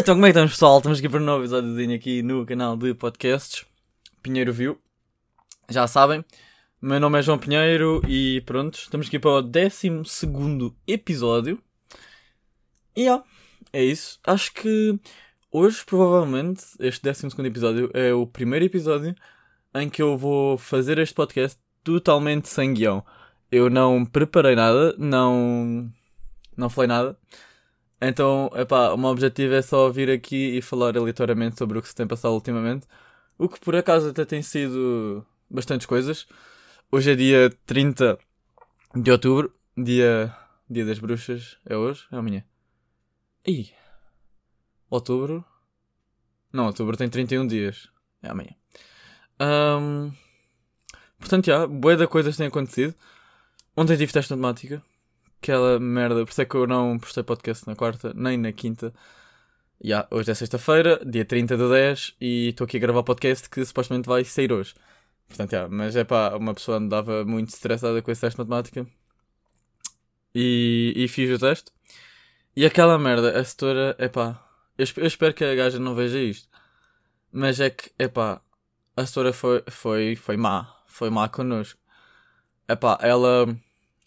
Então, como é que estamos, pessoal? Estamos aqui para um novo episódiozinho aqui no canal de podcasts Pinheiro View. Já sabem, meu nome é João Pinheiro e pronto, estamos aqui para o 12 episódio. E ó, é isso. Acho que hoje, provavelmente, este 12 episódio é o primeiro episódio em que eu vou fazer este podcast totalmente sem guião. Eu não preparei nada, não, não falei nada. Então, epá, o meu objetivo é só vir aqui e falar aleatoriamente sobre o que se tem passado ultimamente. O que por acaso até tem sido bastantes coisas. Hoje é dia 30 de outubro, dia, dia das bruxas. É hoje? É amanhã? Ih, outubro? Não, outubro tem 31 dias. É amanhã. Um, portanto, já, boa da coisas têm acontecido. Ontem tive teste de matemática aquela merda. Por isso é que eu não postei podcast na quarta, nem na quinta. Yeah, hoje é sexta-feira, dia 30 de 10, e estou aqui a gravar podcast que supostamente vai sair hoje. Portanto, yeah, mas é pá, uma pessoa andava muito estressada com esse teste de matemática. E, e fiz o teste. E aquela merda, a setora, é pá, eu, eu, espero que a gaja não veja isto. Mas é que, é pá, a setora foi, foi, foi má. Foi má connosco. É pá, ela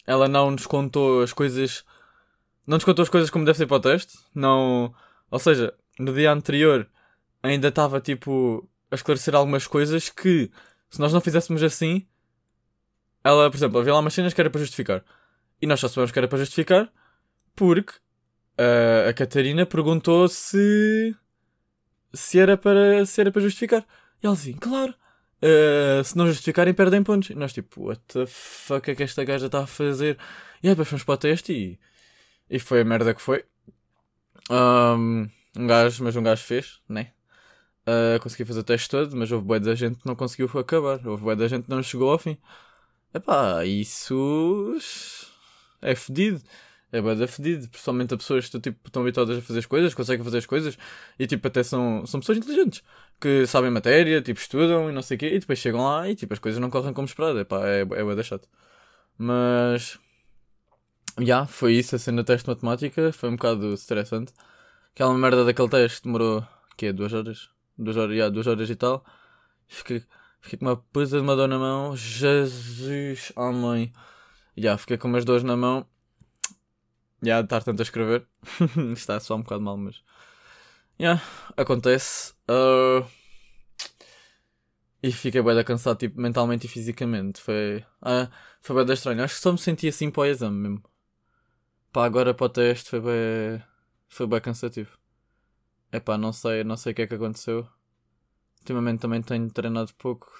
ela não nos contou as coisas. Não nos contou as coisas como deve ser para o teste. Não. Ou seja, no dia anterior ainda estava tipo a esclarecer algumas coisas que se nós não fizéssemos assim. Ela, por exemplo, havia lá umas cenas que era para justificar. E nós só sabemos que era para justificar porque uh, a Catarina perguntou se. se era para, se era para justificar. E ela disse, claro. Uh, se não justificarem, perdem pontos. E nós, tipo, what the fuck é que esta gaja está a fazer? E aí, depois fomos para o teste e, e foi a merda que foi. Um, um gajo, mas um gajo fez, né? Uh, consegui fazer o teste todo, mas houve boa da gente que não conseguiu acabar. Houve boa da gente que não chegou ao fim. Epá, isso é fedido é bada fedido, principalmente a pessoas que tipo, estão habituadas a fazer as coisas, conseguem fazer as coisas e tipo até são, são pessoas inteligentes que sabem matéria, tipo estudam e não sei o quê, e depois chegam lá e tipo as coisas não correm como esperado, Epá, é, é bada chato. Mas já, yeah, foi isso a cena do teste de matemática, foi um bocado estressante. Aquela merda daquele teste demorou que é duas horas? Duas horas, yeah, duas horas e tal. Fiquei, fiquei com uma coisa de uma dor na mão. Jesus, oh mãe. Já, yeah, fiquei com umas dores na mão Já, de estar tanto a escrever. Está só um bocado mal, mas. Yeah, acontece. Uh... E fiquei bem cansado, tipo, mentalmente e fisicamente. Foi. Ah, foi bem estranho. Acho que só me senti assim para o exame mesmo. Pá, agora para o teste foi bem. Foi bem cansativo. É pá, não sei, não sei o que é que aconteceu. Ultimamente também tenho treinado pouco.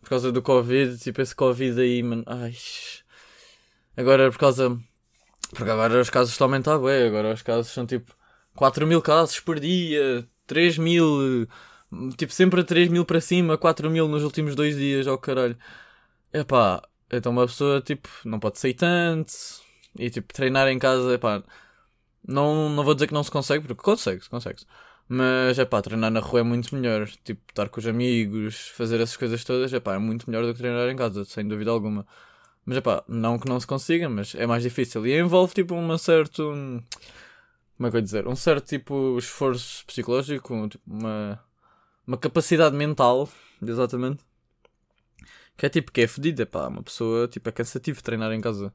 Por causa do Covid, tipo, esse Covid aí, mano. Ai. Agora por causa porque agora os casos estão a aumentar, agora os casos são tipo 4 mil casos por dia, 3 mil, tipo sempre 3 mil para cima, 4 mil nos últimos dois dias, ao oh, caralho. Epá, então uma pessoa tipo não pode sair tanto e tipo treinar em casa, epá, não, não vou dizer que não se consegue, porque consegue-se, consegue-se. Mas é pá, treinar na rua é muito melhor. Tipo, estar com os amigos, fazer essas coisas todas, é pá, é muito melhor do que treinar em casa, sem dúvida alguma. Mas é pá, não que não se consiga, mas é mais difícil. E envolve tipo um certo. Como é que eu ia dizer? Um certo tipo esforço psicológico, tipo, uma, uma capacidade mental, exatamente. Que é tipo, que é fedida, pá, uma pessoa, tipo, é cansativo treinar em casa.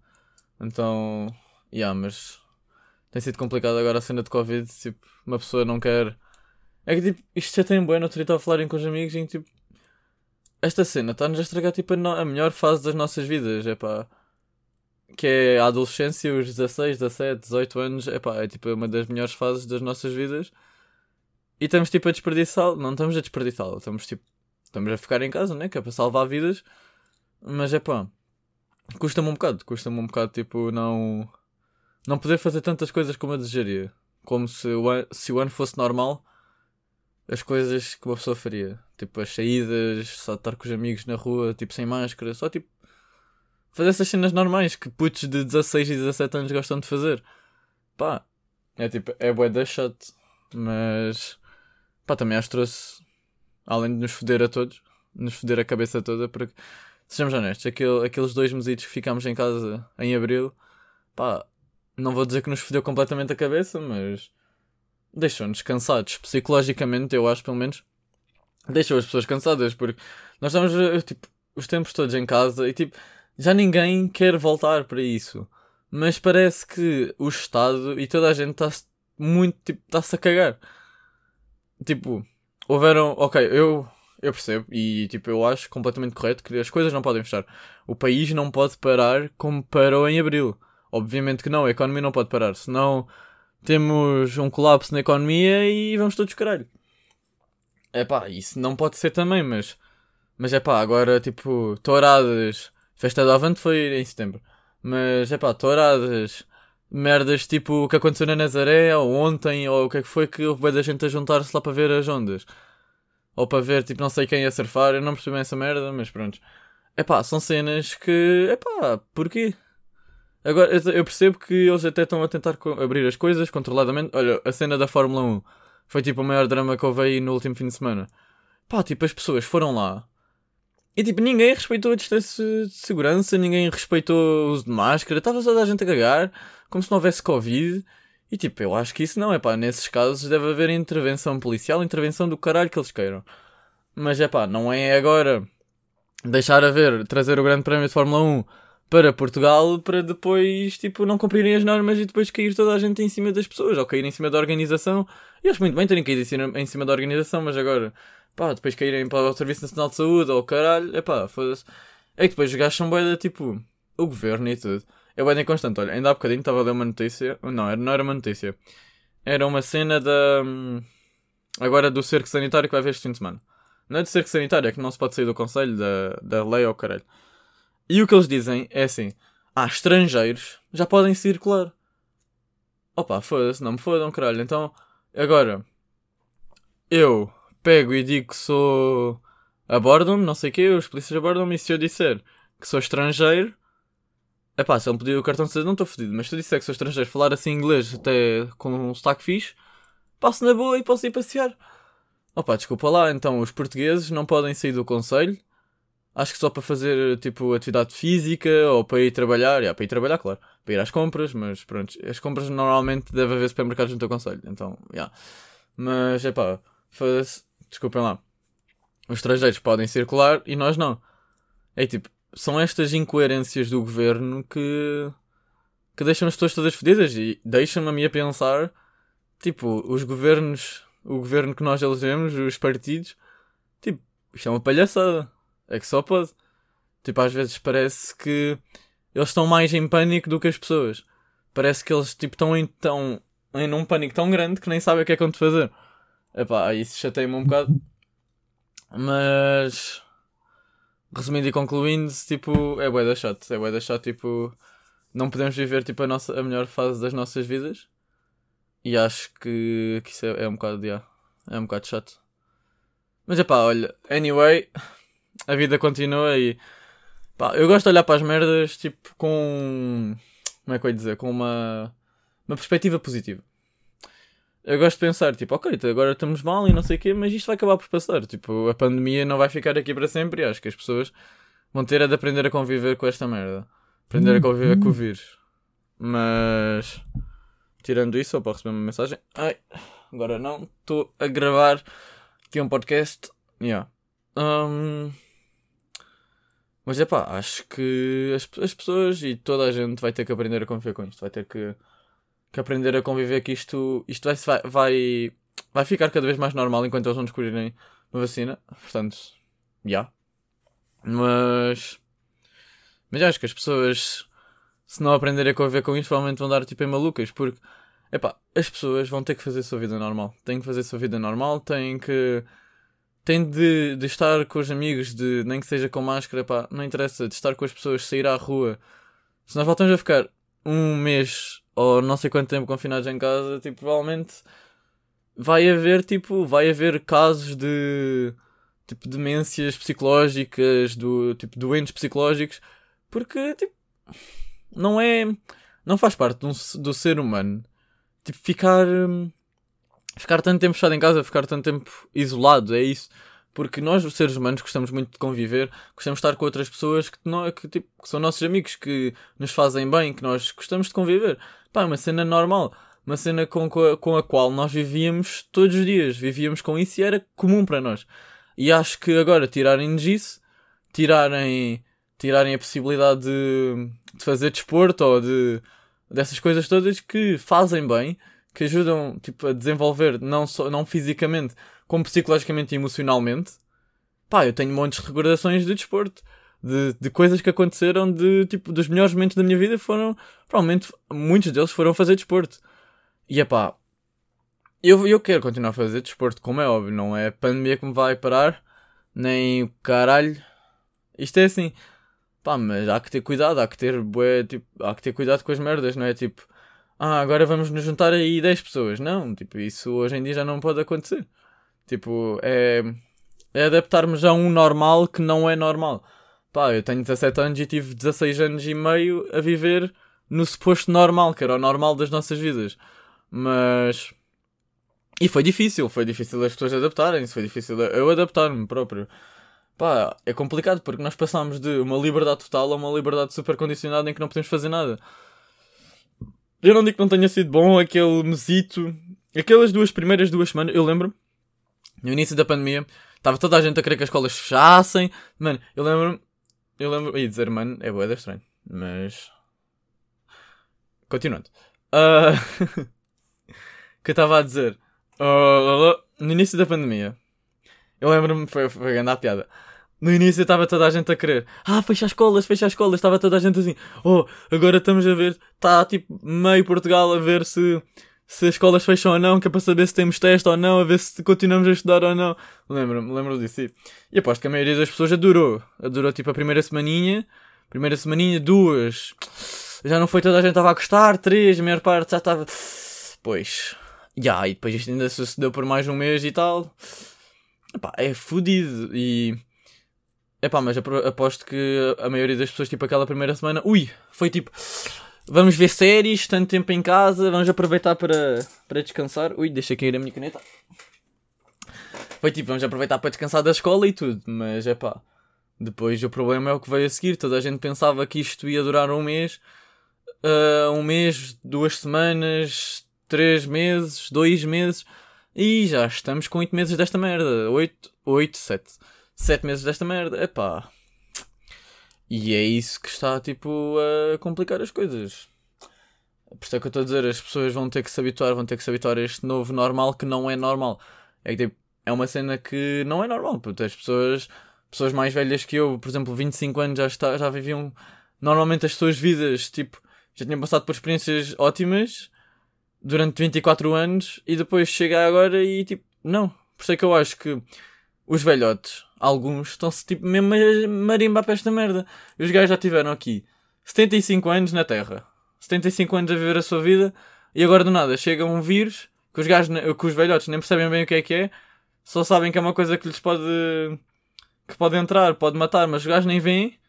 Então, yeah, mas tem sido complicado agora a cena de Covid, tipo, uma pessoa não quer. É que tipo, isto já tem bem, no outro dia a falarem com os amigos e tipo, esta cena está-nos a estragar tipo a, no... a, melhor fase das nossas vidas, é pá. Que é a adolescência, os 16, 17, 18 anos, é pá, é tipo uma das melhores fases das nossas vidas. E estamos tipo a desperdiçá-lo, não estamos a desperdiçá-lo, estamos tipo, estamos a ficar em casa, né? Que é para salvar vidas. Mas é pá, custa-me um bocado, custa-me um bocado tipo não, não poder fazer tantas coisas como eu desejaria. Como se o, an... se o ano fosse normal as coisas que uma pessoa faria. Tipo, as saídas, só estar com os amigos na rua, tipo, sem máscara, só tipo. Fazer essas cenas normais que putos de 16 e 17 anos gostam de fazer. Pá, é tipo, é bué da shot. Mas, pá, também acho que trouxe, além de nos foder a todos, nos foder a cabeça toda, porque, sejamos honestos, aquele, aqueles dois mesitos que ficámos em casa em abril, pá, não vou dizer que nos fodeu completamente a cabeça, mas deixam-nos cansados. Psicologicamente, eu acho, pelo menos, deixam as pessoas cansadas, porque nós estamos, eh, tipo, os tempos todos em casa e, tipo, já ninguém quer voltar para isso. Mas parece que o Estado e toda a gente está-se muito, tipo, está-se a cagar. Tipo, houveram, ok, eu, eu percebo e, tipo, eu acho completamente correto que as coisas não podem fechar. O país não pode parar como parou em Abril. Obviamente que não, a economia não pode parar, senão temos um colapso na economia e vamos todos caralho. É pá, isso não pode ser também, mas. Mas é pá, agora tipo, touradas. Festa do Avante foi em setembro. Mas é pá, touradas. Merdas tipo o que aconteceu na Nazaré, ou ontem, ou o que é que foi que houve da gente a juntar-se lá para ver as ondas. Ou para ver tipo não sei quem ia surfar, eu não percebi essa merda, mas pronto. É pá, são cenas que. É pá, porquê? Agora, eu percebo que eles até estão a tentar abrir as coisas controladamente. Olha, a cena da Fórmula 1 foi tipo o maior drama que houve aí no último fim de semana. Pá, tipo, as pessoas foram lá e tipo, ninguém respeitou a distância de segurança, ninguém respeitou o uso de máscara, estava toda a gente a cagar, como se não houvesse Covid. E tipo, eu acho que isso não é pá, nesses casos deve haver intervenção policial, intervenção do caralho que eles queiram. Mas é pá, não é agora deixar a ver, trazer o Grande Prémio de Fórmula 1 para Portugal para depois, tipo, não cumprirem as normas e depois cair toda a gente em cima das pessoas ou cair em cima da organização. E acho muito bem terem caído em cima da organização, mas agora, pá, depois caírem para o Serviço Nacional de Saúde ou caralho, é pá, foda-se. É que depois os gajos são boeda, tipo, o governo e tudo. É bem constante. Olha, ainda há bocadinho estava a ler uma notícia. Não, não era uma notícia. Era uma cena da. Hum, agora do cerco sanitário que vai haver este fim de semana. Não é de cerco sanitário, é que não se pode sair do conselho da, da lei ou caralho. E o que eles dizem é assim: ah, estrangeiros já podem circular. Opa, foda-se, não me fodam, caralho. Então, agora, eu pego e digo que sou. Abordam-me, não sei o quê, os polícias abordam-me e se eu disser que sou estrangeiro. É pá, se me pedir o cartão de cidadão, não estou fodido. Mas se eu disser que sou estrangeiro, falar assim inglês até com um sotaque fixe, passo na boa e posso ir passear. Opa, desculpa lá, então os portugueses não podem sair do conselho acho que só para fazer tipo atividade física ou para ir trabalhar, yeah, para ir trabalhar, claro, para ir às compras, mas pronto, as compras normalmente deve haver supermercados no teu conselho, então, yeah. Mas é pá, desculpem lá, os estrangeiros podem circular e nós não. É tipo, são estas incoerências do governo que, que deixam as pessoas todas fodidas e deixam-me a mim a pensar, tipo, os governos, o governo que nós elegemos, os partidos, tipo, isto é uma palhaçada é que só pode. Tipo, às vezes parece que eles estão mais em pânico do que as pessoas. Parece que eles tipo, estão em, tão, em um pânico tão grande que nem sabem o que é que vão fazer. Epá, isso chateia-me um bocado. Mas. Resumindo e concluindo, tipo, é bué da chato. É bué da chato, tipo. Não podemos viver tipo, a, nossa, a melhor fase das nossas vidas. E acho que, que isso é, é um bocado, yeah, é um bocado chato. Mas é pá, olha, anyway, a vida continua e pá, eu gosto de olhar para as merdas tipo com como é que eu ia dizer? Com uma, uma perspectiva positiva. Eu gosto de pensar, tipo, ok, agora estamos mal e não sei o quê, mas isto vai acabar por passar. Tipo, a pandemia não vai ficar aqui para sempre e acho que as pessoas vão ter a de aprender a conviver com esta merda. Aprender a conviver com o vírus. Mas, tirando isso, eu posso receber uma mensagem. Ai, agora não, estou a gravar aqui um podcast. Yeah. Um, mas é pá, acho que as, as pessoas e toda a gente vai ter que aprender a conviver com isto. Vai ter que, que aprender a conviver que isto, isto vai, vai, vai ficar cada vez mais normal enquanto eles não descobrirem uma vacina. Portanto, já. Yeah. Mas. Mas acho que as pessoas, se não aprenderem a conviver com isto, provavelmente vão dar tipo em malucas. Porque, epá, as pessoas vão ter que fazer a sua vida normal. Têm que fazer a sua vida normal, têm que tem de, de estar com os amigos, de nem que seja com máscara, pá, não interessa, de estar com as pessoas, sair à rua. Se nós voltamos a ficar um mês ou não sei quanto tempo confinados em casa, tipo, provavelmente vai haver, tipo, vai haver casos de tipo demências psicológicas, do tipo doentes psicológicos, porque tipo não é não faz parte do, do ser humano tipo ficar hum, ficar tanto tempo fechado em casa, ficar tanto tempo isolado, é isso. Porque nós, os seres humanos, gostamos muito de conviver, gostamos de estar com outras pessoas que, não, que, tipo, que são nossos amigos, que nos fazem bem, que nós gostamos de conviver. Pá, é uma cena normal. uma cena com, com, a, com a qual nós vivíamos todos os dias. Vivíamos com isso e era comum para nós. E acho que agora tirarem-nos isso, tirarem, tirarem a possibilidade de, de fazer desporto ou de, dessas coisas todas que fazem bem, que ajudam tipo, a desenvolver não, só, não fisicamente, como psicologicamente e emocionalmente. Pá, eu tenho montes de recordações de desporto de, de coisas que aconteceram de tipo dos melhores momentos da minha vida foram provavelmente muitos deles foram fazer desporto. E é pá eu, eu quero continuar a fazer desporto como é óbvio não é a pandemia que me vai parar nem o caralho. Isto é assim. Pá mas há que ter cuidado há que ter bué, tipo, há que ter cuidado com as merdas não é? Tipo ah agora vamos nos juntar aí 10 pessoas não tipo isso hoje em dia já não pode acontecer tipo é é adaptarmos a um normal que não é normal Pá, eu tenho 17 anos e tive 16 anos e meio a viver no suposto normal, que era o normal das nossas vidas. Mas. E foi difícil, foi difícil as pessoas adaptarem-se, foi difícil eu adaptar-me próprio. Pá, é complicado porque nós passámos de uma liberdade total a uma liberdade super condicionada em que não podemos fazer nada. Eu não digo que não tenha sido bom aquele mesito. Aquelas duas primeiras duas semanas, eu lembro, no início da pandemia, estava toda a gente a querer que as escolas fechassem. Mano, eu lembro eu lembro. Ia dizer, mano, é boeda estranho. Mas. Continuando. Uh... que eu estava a dizer. Uh... No início da pandemia. Eu lembro-me, foi, foi grande a piada. No início estava toda a gente a querer. Ah, fecha as escolas, fecha as escolas. Estava toda a gente assim. Oh, agora estamos a ver. Está tipo meio Portugal a ver se se as escolas fecham ou não, que é para saber se temos teste ou não, a ver se continuamos a estudar ou não. Lembro-me, lembro disso. E aposto que a maioria das pessoas adorou. Adorou tipo a primeira semaninha, primeira semaninha, duas. Já não foi toda a gente estava a gostar, três, a maior parte já estava. Pois. Já, e depois isto ainda sucedeu por mais um mês e tal. Epá, é fodido. E. Epá, mas aposto que a maioria das pessoas, tipo aquela primeira semana, ui, foi tipo Vamos ver séries, tanto tempo em casa, vamos aproveitar para, para descansar. Ui, deixa cair a minha caneta. Foi tipo, vamos aproveitar para descansar da escola e tudo, mas é pá. Depois o problema é o que veio a seguir. Toda a gente pensava que isto ia durar um mês, uh, um mês, duas semanas, três meses, dois meses, e já estamos com oito meses desta merda. Oito, oito, sete. Sete meses desta merda. É pá. E é isso que está, tipo, a complicar as coisas. Por isso é que eu estou a dizer, as pessoas vão ter que se habituar, vão ter que se habituar a este novo normal que não é normal. É que, tipo, é uma cena que não é normal, porque as pessoas, pessoas mais velhas que eu, por exemplo, 25 anos, já, está, já viviam normalmente as suas vidas, tipo, já tinham passado por experiências ótimas durante 24 anos e depois chega agora e, tipo, não. Por isso é que eu acho que os velhotes, alguns, estão-se tipo mesmo a marimbar para esta merda. E os gajos já tiveram aqui 75 anos na Terra, 75 anos a viver a sua vida, e agora do nada chega um vírus que os gajos, que os velhotes nem percebem bem o que é que é, só sabem que é uma coisa que lhes pode. que pode entrar, pode matar, mas os gajos nem veem.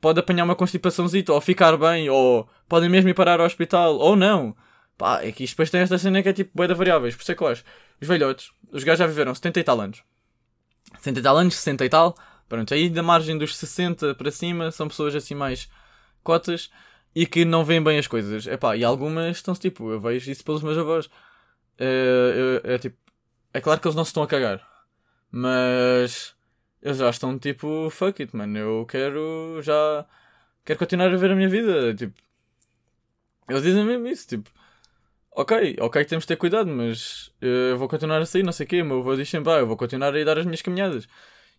Pode apanhar uma constipaçãozita, ou ficar bem, ou podem mesmo ir parar ao hospital, ou não. Pá, é que isto depois tem esta cena que é tipo boia de variáveis. Por isso é que eu acho. Os velhotes, os gajos já viveram 70 e tal anos. 70 e tal anos, 60 e tal. Pronto, aí da margem dos 60 para cima são pessoas assim mais cotas e que não veem bem as coisas. Epá, e algumas estão-se tipo, eu vejo isso pelos meus avós. É, é, é, tipo, é claro que eles não se estão a cagar, mas eles já estão tipo, fuck it, mano, eu quero já. quero continuar a ver a minha vida. Tipo, eles dizem mesmo isso, tipo, ok, ok temos de ter cuidado, mas eh, eu vou continuar a sair, não sei o quê, o meu avô diz sempre, ah, eu vou continuar a ir dar as minhas caminhadas.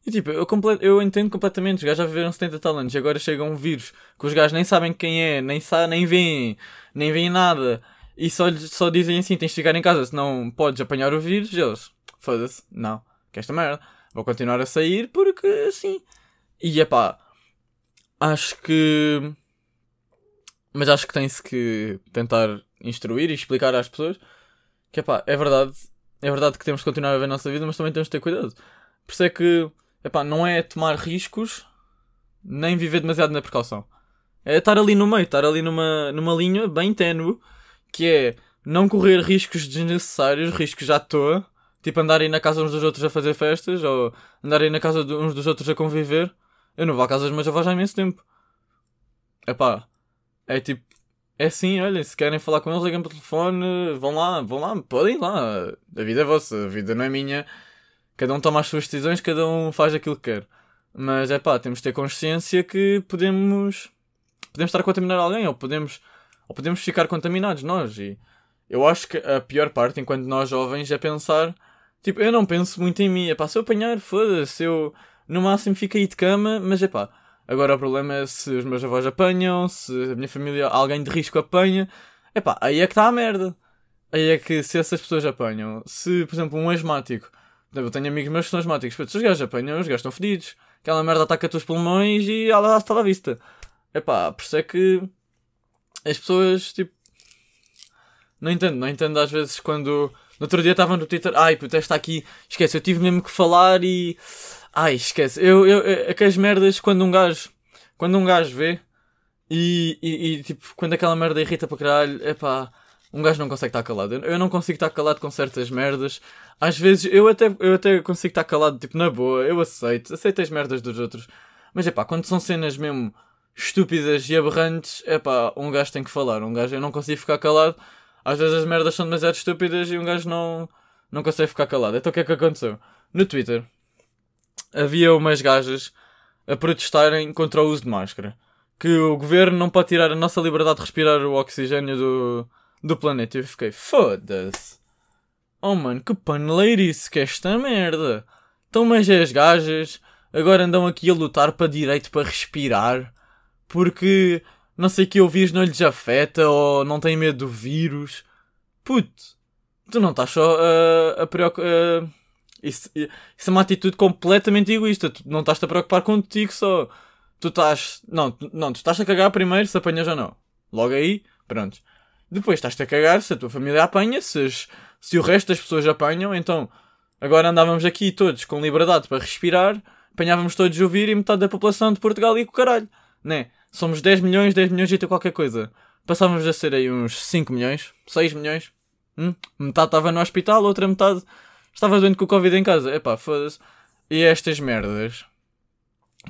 E tipo, eu, eu entendo completamente, os gajos já viveram 70 tal anos e agora chega um vírus que os gajos nem sabem quem é, nem, sa nem veem, nem veem nada e só, só dizem assim: tens de ficar em casa, senão podes apanhar o vírus. E eles, foda-se, não, que esta merda, vou continuar a sair porque assim. E é pá, acho que. Mas acho que tem-se que tentar instruir e explicar às pessoas que epá, é verdade, é verdade que temos que continuar a ver a nossa vida, mas também temos de ter cuidado. Por isso é que epá, não é tomar riscos nem viver demasiado na precaução. É estar ali no meio, estar ali numa, numa linha bem ténue que é não correr riscos desnecessários, riscos à toa, tipo andarem na casa uns dos outros a fazer festas ou andarem na casa de uns dos outros a conviver. Eu não vou à casa dos meus avós há imenso tempo. Epá, é tipo, é assim, olha, se querem falar com eles, liguem pelo telefone, vão lá, vão lá, podem ir lá. A vida é vossa, a vida não é minha. Cada um toma as suas decisões, cada um faz aquilo que quer. Mas é pá, temos de ter consciência que podemos, podemos estar a contaminar alguém, ou podemos, ou podemos ficar contaminados nós. E eu acho que a pior parte, enquanto nós jovens, é pensar, tipo, eu não penso muito em mim, é pá, se eu apanhar, foda-se, eu no máximo fico aí de cama, mas é pá, Agora o problema é se os meus avós apanham, se a minha família, alguém de risco apanha. Epá, aí é que está a merda. Aí é que se essas pessoas apanham, se, por exemplo, um asmático, eu tenho amigos meus que são asmáticos, se os gajos apanham, os gajos estão fedidos. Aquela merda ataca os pulmões e ela está à vista. Epá, por isso é que as pessoas, tipo, não entendo, não entendo às vezes quando. No outro dia estava no Twitter, ai, puto, esta aqui, esquece, eu tive mesmo que falar e Ai, esquece. Eu, eu, eu, aquelas merdas, quando um gajo, quando um gajo vê e, e, e tipo, quando aquela merda irrita para caralho, é pá, um gajo não consegue estar calado. Eu, eu não consigo estar calado com certas merdas. Às vezes eu até, eu até consigo estar calado, tipo, na boa, eu aceito, aceito as merdas dos outros. Mas é pá, quando são cenas mesmo estúpidas e aberrantes, é pá, um gajo tem que falar. Um gajo, eu não consigo ficar calado. Às vezes as merdas são demasiado estúpidas e um gajo não, não consegue ficar calado. Então o que é que aconteceu? No Twitter, havia umas gajas a protestarem contra o uso de máscara. Que o governo não pode tirar a nossa liberdade de respirar o oxigênio do, do planeta. E eu fiquei, foda-se. Oh mano, que paneleirice que é esta merda. Então, mas as gajas agora andam aqui a lutar para direito para respirar. Porque não sei que o vírus não lhes afeta ou não têm medo do vírus. Puto, tu não estás só a, a preocupar. Isso, isso é uma atitude completamente egoísta. Tu não estás a preocupar contigo só. Tu estás. Não, não, tu estás a cagar primeiro se apanhas ou não. Logo aí, pronto. Depois estás-te a cagar se a tua família apanha, se, se o resto das pessoas apanham, então agora andávamos aqui todos com liberdade para respirar, apanhávamos todos o vírus e metade da população de Portugal e com o caralho. Né? Somos 10 milhões, 10 milhões e qualquer coisa. Passávamos a ser aí uns 5 milhões, 6 milhões. Hum? Metade estava no hospital, outra metade Estava doente com o Covid em casa. Epá, foda-se. E estas merdas.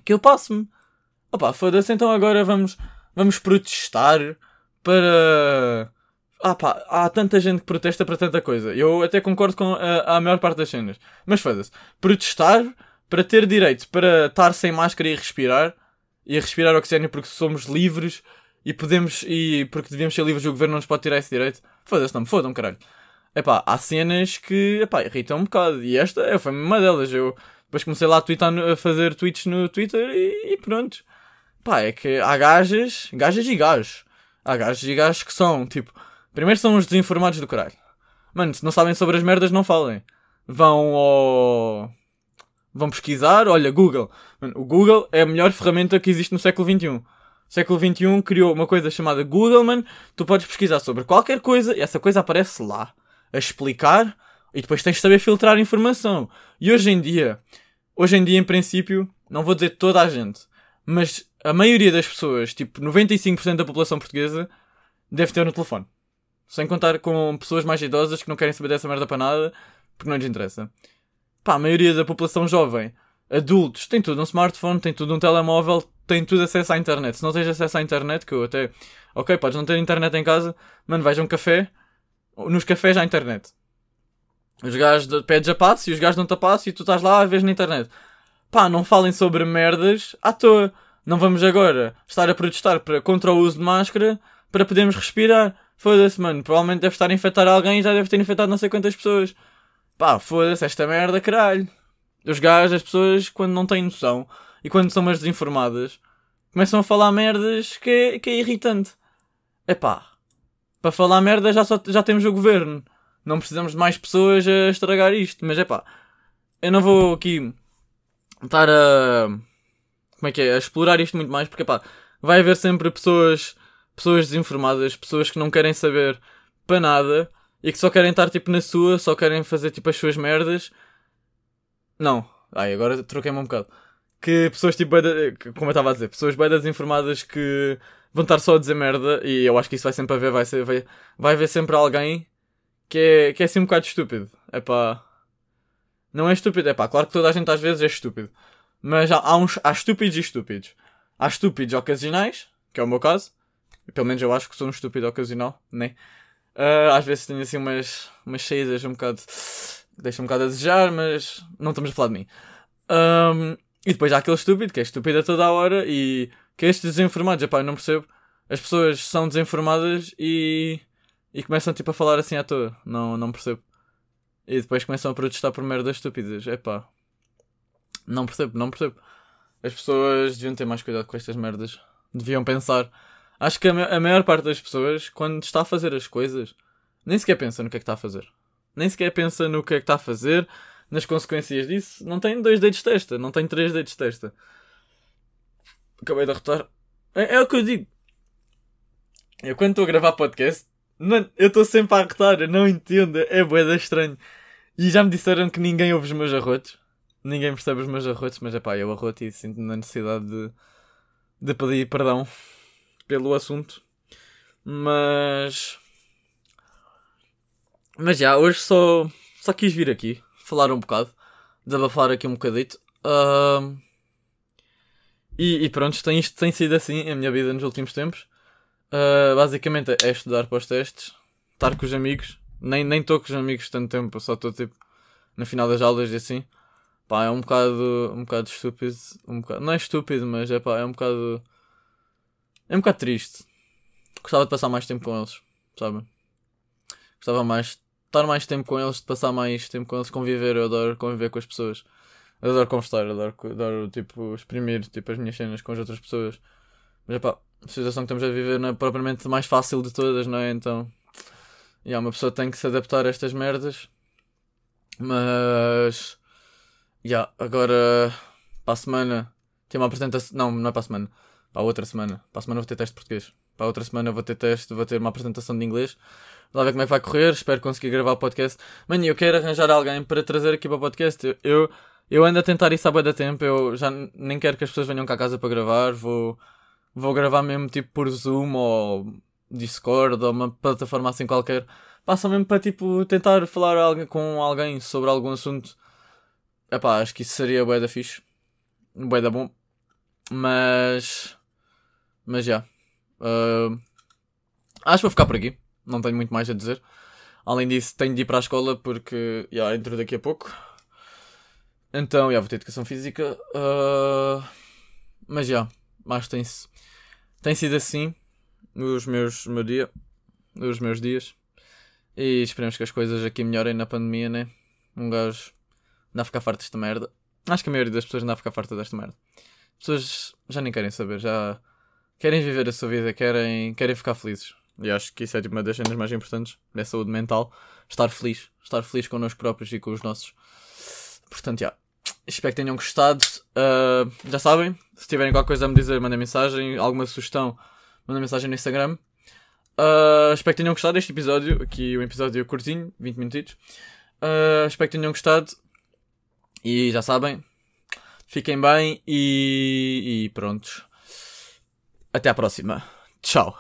Que eu passo-me. Opá, foda-se, então agora vamos, vamos protestar para. Ah pá, há tanta gente que protesta para tanta coisa. Eu até concordo com a, a maior parte das cenas. Mas foda-se. Protestar para ter direito para estar sem máscara e respirar. E respirar oxigênio porque somos livres e podemos. E porque devemos ser livres e o governo não nos pode tirar esse direito. Foda-se, não me fodam, caralho. Epá, há cenas que epá, irritam um bocado. E esta é, foi uma delas. Eu depois comecei lá a, a fazer tweets no Twitter e, e pronto. Pá, é que há gajas, gajas e gajos. Há gajas e gajos que são, tipo, primeiro são os desinformados do caralho. Mano, se não sabem sobre as merdas, não falem. Vão ao. Vão pesquisar, olha, Google. Mano, o Google é a melhor ferramenta que existe no século XXI. Século XXI criou uma coisa chamada Google, mano. Tu podes pesquisar sobre qualquer coisa e essa coisa aparece lá a explicar e depois tens de saber filtrar informação. E hoje em dia, hoje em dia, em princípio, não vou dizer toda a gente, mas a maioria das pessoas, tipo 95% da população portuguesa, deve ter no telefone. Sem contar com pessoas mais idosas que não querem saber dessa merda para nada, porque não lhes interessa. Pá, a maioria da população jovem, adultos, tem tudo um smartphone, tem tudo um telemóvel, tem tudo acesso à internet. Se não tens acesso à internet, que eu até. Ok, podes não ter internet em casa, mano, vais a um café, nos cafés à internet. Os gajos pedes a passo e os gajos dão-te a passo e tu estás lá a ver na internet. Pá, não falem sobre merdas à toa. Não vamos agora estar a protestar para, contra o uso de máscara para podermos respirar. Foda-se, mano. Provavelmente deve estar a infectar alguém e já deve ter infectado não sei quantas pessoas. Pá, foda-se esta merda, caralho. Os gajos, as pessoas, quando não têm noção e quando são mais desinformadas, começam a falar merdas que é, que é irritante. É pá, para falar merda já, só, já temos o governo. Não precisamos de mais pessoas a estragar isto. Mas é pá, eu não vou aqui estar a. Como é que é? A explorar isto muito mais, porque pá, vai haver sempre pessoas, pessoas desinformadas, pessoas que não querem saber para nada e que só querem estar tipo na sua, só querem fazer tipo as suas merdas. Não. Ai, agora troquei-me um bocado. Que pessoas tipo, como eu estava a dizer, pessoas bem desinformadas que vão estar só a dizer merda e eu acho que isso vai sempre haver, vai, ser, vai, vai haver sempre alguém que é, que é assim um bocado estúpido. É pá. Não é estúpido, é pá. Claro que toda a gente às vezes é estúpido. Mas há, há, uns, há estúpidos e estúpidos. Há estúpidos ocasionais, que é o meu caso. Pelo menos eu acho que sou um estúpido ocasional, né? Uh, às vezes tenho assim umas, umas saídas um bocado. deixa um bocado a desejar, mas não estamos a falar de mim. Um, e depois há aquele estúpido que é estúpido a toda a hora e que é estes desinformados, epá, eu não percebo. As pessoas são desinformadas e, e começam tipo a falar assim à toa. Não, não percebo. E depois começam a protestar por merdas estúpidas. Epá. Não percebo, não percebo. As pessoas deviam ter mais cuidado com estas merdas. Deviam pensar. Acho que a, a maior parte das pessoas, quando está a fazer as coisas, nem sequer pensa no que é que está a fazer. Nem sequer pensa no que é que está a fazer, nas consequências disso. Não tem dois dedos de testa, não tem três dedos de testa. Acabei de arrotar. É, é o que eu digo. Eu quando estou a gravar podcast, eu estou sempre a arrotar, não entendo. É boeda estranho. E já me disseram que ninguém ouve os meus arrotos. Ninguém percebe os meus arrotos, mas é pá, eu arroto e sinto na necessidade de, de pedir perdão pelo assunto. Mas. Mas já, hoje só, só quis vir aqui falar um bocado, desabafar aqui um bocadito. Uh, e, e pronto, tem, isto tem sido assim a minha vida nos últimos tempos. Uh, basicamente é estudar para os testes, estar com os amigos. Nem estou com os amigos tanto tempo, só estou tipo no final das aulas e assim. Pá, é um bocado, um bocado estúpido. Um bocado, não é estúpido, mas é pá, é um bocado. É um bocado triste. Gostava de passar mais tempo com eles, sabe? Gostava mais estar mais tempo com eles, de passar mais tempo com eles, conviver. Eu adoro conviver com as pessoas. Eu adoro conversar, adoro, adoro tipo, exprimir tipo, as minhas cenas com as outras pessoas. Mas é pá, a situação que estamos a viver não é propriamente mais fácil de todas, não é? Então, yeah, uma pessoa tem que se adaptar a estas merdas. Mas Yeah, agora para a semana tem uma apresentação. Não, não é para a semana. Para a outra semana. Para a semana vou ter teste de português. Para outra semana vou ter teste, vou ter uma apresentação de inglês. Vamos ver como é que vai correr. Espero conseguir gravar o podcast. Mano, eu quero arranjar alguém para trazer aqui para o podcast. Eu, eu ando a tentar isso há bem da tempo. Eu já nem quero que as pessoas venham cá a casa para gravar. Vou, vou gravar mesmo tipo por Zoom ou Discord ou uma plataforma assim qualquer. Passa mesmo para tipo tentar falar com alguém sobre algum assunto Epá, acho que isso seria bué da fixe. Bué da bom. Mas... Mas já. Uh, acho que vou ficar por aqui. Não tenho muito mais a dizer. Além disso, tenho de ir para a escola porque já entro daqui a pouco. Então, já vou ter educação física. Uh, mas já, mas tem, tem sido assim os meus, meu dia, os meus dias. E esperemos que as coisas aqui melhorem na pandemia, né? Um gajo anda a ficar farto desta merda. Acho que a maioria das pessoas anda a ficar farta desta merda. As pessoas já nem querem saber, já querem viver a sua vida, querem, querem ficar felizes. E acho que isso é tipo, uma das cenas mais importantes da saúde mental. Estar feliz. Estar feliz connosco próprios e com os nossos. Portanto, já. Espero que tenham gostado. Uh, já sabem, se tiverem qualquer coisa a me dizer, mandem mensagem. Alguma sugestão, mandem mensagem no Instagram. Uh, espero que tenham gostado deste episódio. Aqui um episódio curtinho, 20 minutos. Uh, espero que tenham gostado. E já sabem, fiquem bem e, e prontos. Até à próxima. Tchau.